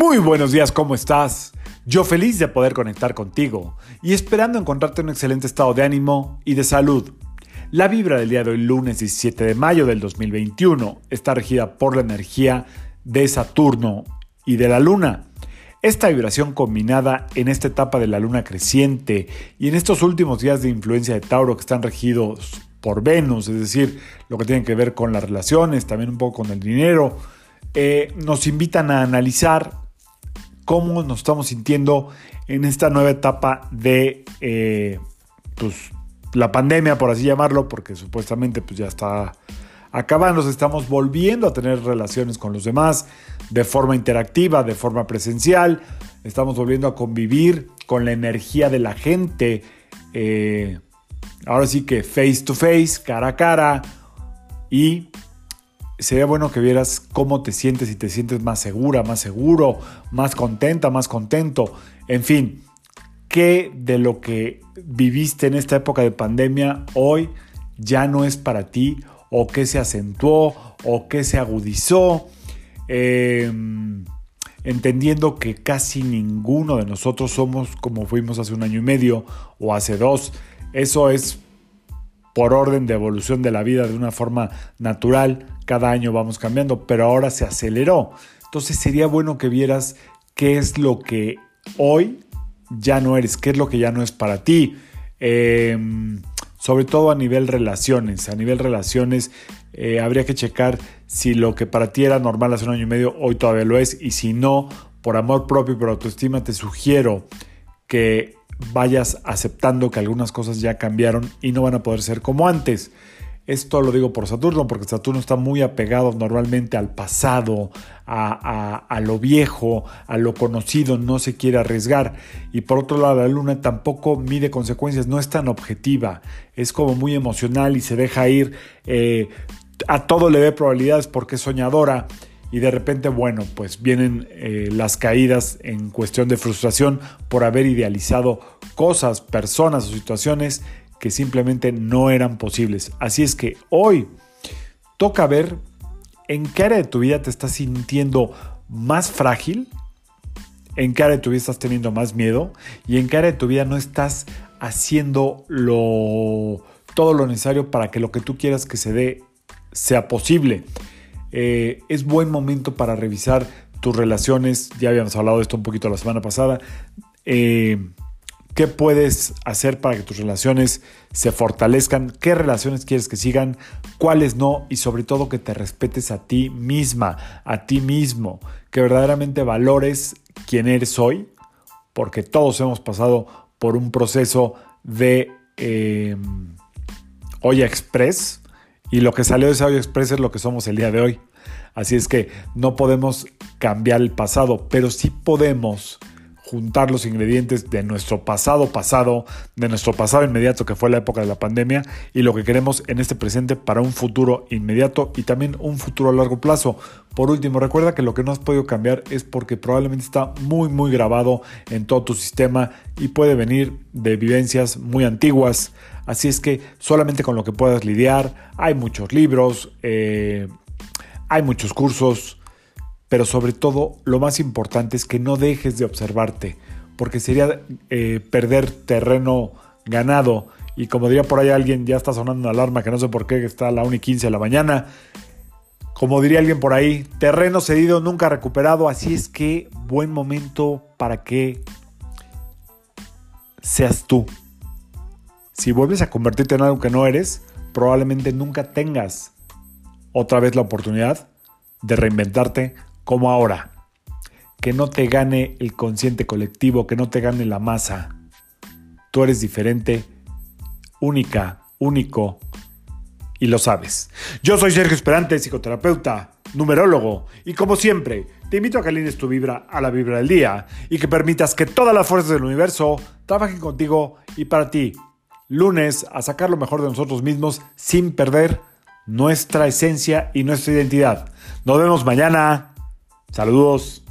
Muy buenos días, ¿cómo estás? Yo feliz de poder conectar contigo y esperando encontrarte en un excelente estado de ánimo y de salud. La vibra del día de hoy, lunes 17 de mayo del 2021, está regida por la energía de Saturno y de la Luna. Esta vibración combinada en esta etapa de la Luna creciente y en estos últimos días de influencia de Tauro que están regidos por Venus, es decir, lo que tiene que ver con las relaciones, también un poco con el dinero, eh, nos invitan a analizar cómo nos estamos sintiendo en esta nueva etapa de eh, pues, la pandemia, por así llamarlo, porque supuestamente pues, ya está acabando, estamos volviendo a tener relaciones con los demás de forma interactiva, de forma presencial, estamos volviendo a convivir con la energía de la gente, eh, ahora sí que face to face, cara a cara, y sería bueno que vieras cómo te sientes y te sientes más segura, más seguro, más contenta, más contento. En fin, qué de lo que viviste en esta época de pandemia hoy ya no es para ti o qué se acentuó o qué se agudizó. Em, entendiendo que casi ninguno de nosotros somos como fuimos hace un año y medio o hace dos. Eso es por orden de evolución de la vida de una forma natural, cada año vamos cambiando, pero ahora se aceleró. Entonces sería bueno que vieras qué es lo que hoy ya no eres, qué es lo que ya no es para ti. Em, sobre todo a nivel relaciones. A nivel relaciones eh, habría que checar si lo que para ti era normal hace un año y medio hoy todavía lo es y si no, por amor propio y por autoestima te sugiero que vayas aceptando que algunas cosas ya cambiaron y no van a poder ser como antes. Esto lo digo por Saturno, porque Saturno está muy apegado normalmente al pasado, a, lo viejo, a lo conocido, no se quiere arriesgar. Y por otro lado, la Luna tampoco mide consecuencias, no es tan objetiva, es como muy emocional y se deja ir, eh, a todo le ve probabilidades porque es soñadora y de repente, bueno, pues vienen eh, las caídas en cuestión de frustración por haber idealizado cosas, personas o situaciones que simplemente no eran posibles. Así es que hoy toca ver en qué área de tu vida te estás sintiendo más frágil, en qué área de tu vida estás teniendo más miedo y en qué área de tu vida no estás haciendo lo, todo lo necesario para que lo que tú quieras que se dé sea posible. Eh, es buen momento para revisar tus relaciones. Ya habíamos hablado de esto un poquito la semana pasada. Eh, ¿Qué puedes hacer para que tus relaciones se fortalezcan? ¿Qué relaciones quieres que sigan? ¿Cuáles no? Y sobre todo que te respetes a ti misma, a ti mismo. Que verdaderamente valores quién eres hoy. Porque todos hemos pasado por un proceso de eh, olla express y lo que salió de ese Express es lo que somos el día de hoy. Así es que no podemos cambiar el pasado, pero sí podemos juntar los ingredientes de nuestro pasado pasado, de nuestro pasado inmediato que fue la época de la pandemia y lo que queremos en este presente para un futuro inmediato y también un futuro a largo plazo. Por último, recuerda que lo que no has podido cambiar es porque probablemente está muy muy grabado en todo tu sistema y puede venir de vivencias muy antiguas. Así es que solamente con lo que puedas lidiar, hay muchos libros, eh, hay muchos cursos, pero sobre todo lo más importante es que no dejes de observarte, porque sería eh, perder terreno ganado. Y como diría por ahí alguien, ya está sonando una alarma que no sé por qué, está a la 1 y 15 de la mañana. Como diría alguien por ahí, terreno cedido nunca recuperado. Así es que buen momento para que seas tú. Si vuelves a convertirte en algo que no eres, probablemente nunca tengas otra vez la oportunidad de reinventarte como ahora. Que no te gane el consciente colectivo, que no te gane la masa. Tú eres diferente, única, único, y lo sabes. Yo soy Sergio Esperante, psicoterapeuta, numerólogo, y como siempre, te invito a que alines tu vibra a la vibra del día y que permitas que todas las fuerzas del universo trabajen contigo y para ti. Lunes, a sacar lo mejor de nosotros mismos sin perder nuestra esencia y nuestra identidad. Nos vemos mañana. Saludos.